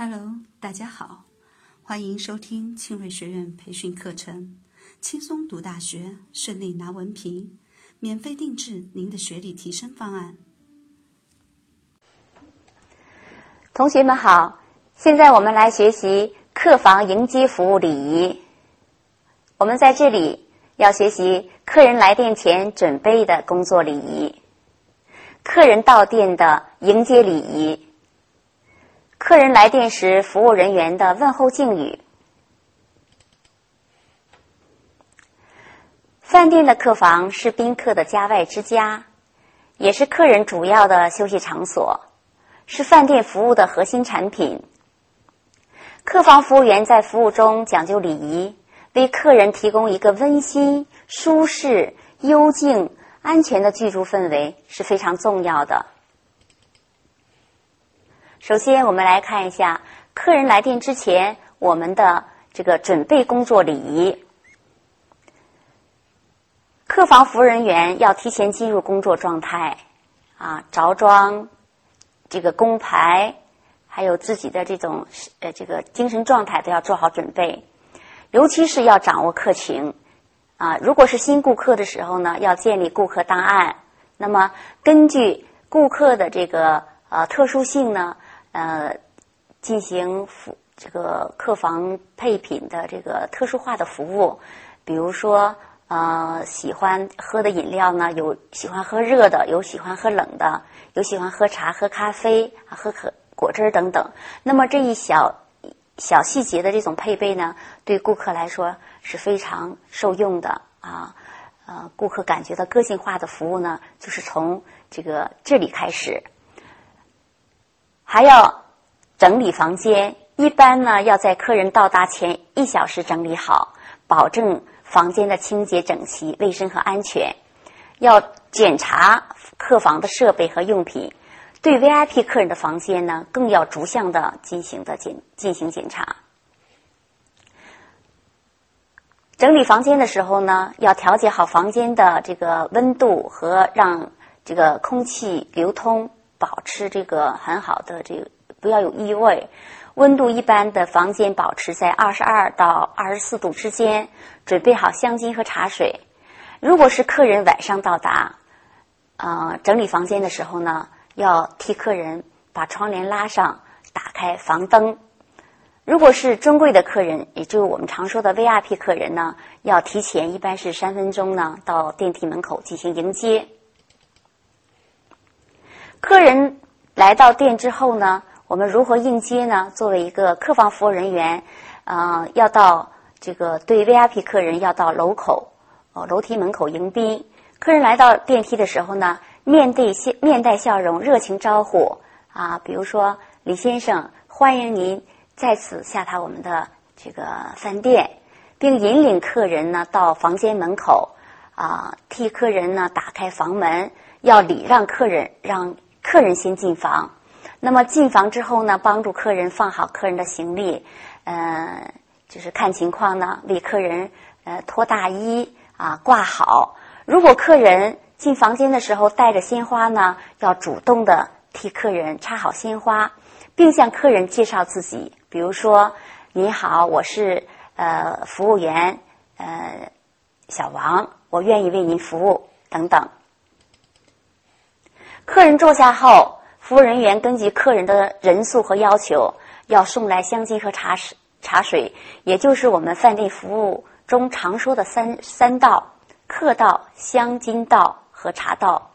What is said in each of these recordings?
Hello，大家好，欢迎收听庆瑞学院培训课程，轻松读大学，顺利拿文凭，免费定制您的学历提升方案。同学们好，现在我们来学习客房迎接服务礼仪。我们在这里要学习客人来电前准备的工作礼仪，客人到店的迎接礼仪。客人来电时，服务人员的问候敬语。饭店的客房是宾客的家外之家，也是客人主要的休息场所，是饭店服务的核心产品。客房服务员在服务中讲究礼仪，为客人提供一个温馨、舒适、幽静、安全的居住氛围是非常重要的。首先，我们来看一下客人来电之前我们的这个准备工作礼仪。客房服务人员要提前进入工作状态，啊，着装、这个工牌，还有自己的这种呃这个精神状态都要做好准备。尤其是要掌握客情，啊，如果是新顾客的时候呢，要建立顾客档案。那么，根据顾客的这个呃特殊性呢。呃，进行服这个客房配品的这个特殊化的服务，比如说呃，喜欢喝的饮料呢，有喜欢喝热的，有喜欢喝冷的，有喜欢喝茶、喝咖啡、喝可果汁等等。那么这一小小细节的这种配备呢，对顾客来说是非常受用的啊。呃，顾客感觉到个性化的服务呢，就是从这个这里开始。还要整理房间，一般呢要在客人到达前一小时整理好，保证房间的清洁整齐、卫生和安全。要检查客房的设备和用品，对 VIP 客人的房间呢更要逐项的进行的检进行检查。整理房间的时候呢，要调节好房间的这个温度和让这个空气流通。保持这个很好的这个不要有异味，温度一般的房间保持在二十二到二十四度之间。准备好香巾和茶水。如果是客人晚上到达，啊，整理房间的时候呢，要替客人把窗帘拉上，打开房灯。如果是尊贵的客人，也就是我们常说的 VIP 客人呢，要提前一般是三分钟呢到电梯门口进行迎接。客人来到店之后呢，我们如何应接呢？作为一个客房服务人员，呃，要到这个对 VIP 客人要到楼口哦楼梯门口迎宾。客人来到电梯的时候呢，面对面带笑容，热情招呼啊，比如说李先生，欢迎您再次下榻我们的这个饭店，并引领客人呢到房间门口啊，替客人呢打开房门，要礼让客人让。客人先进房，那么进房之后呢，帮助客人放好客人的行李，呃，就是看情况呢，为客人呃脱大衣啊挂好。如果客人进房间的时候带着鲜花呢，要主动的替客人插好鲜花，并向客人介绍自己，比如说：“你好，我是呃服务员呃小王，我愿意为您服务。”等等。客人坐下后，服务人员根据客人的人数和要求，要送来香巾和茶水，茶水，也就是我们饭店服务中常说的三三道：客道、香巾道和茶道。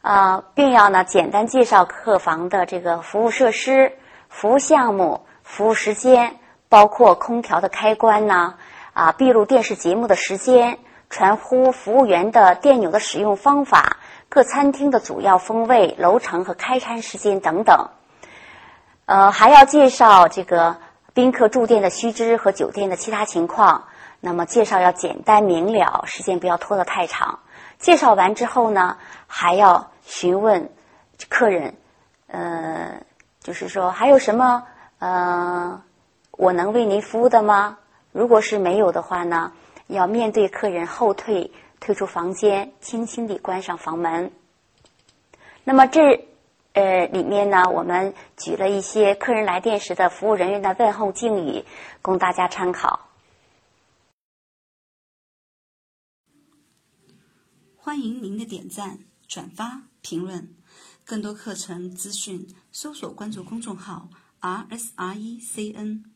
啊，并要呢简单介绍客房的这个服务设施、服务项目、服务时间，包括空调的开关呢，啊，闭路电视节目的时间，传呼服务员的电钮的使用方法。各餐厅的主要风味、楼层和开餐时间等等，呃，还要介绍这个宾客住店的须知和酒店的其他情况。那么介绍要简单明了，时间不要拖得太长。介绍完之后呢，还要询问客人，呃，就是说还有什么呃，我能为您服务的吗？如果是没有的话呢，要面对客人后退。退出房间，轻轻地关上房门。那么这呃里面呢，我们举了一些客人来电时的服务人员的问候敬语，供大家参考。欢迎您的点赞、转发、评论。更多课程资讯，搜索关注公众号 “rsrecn”。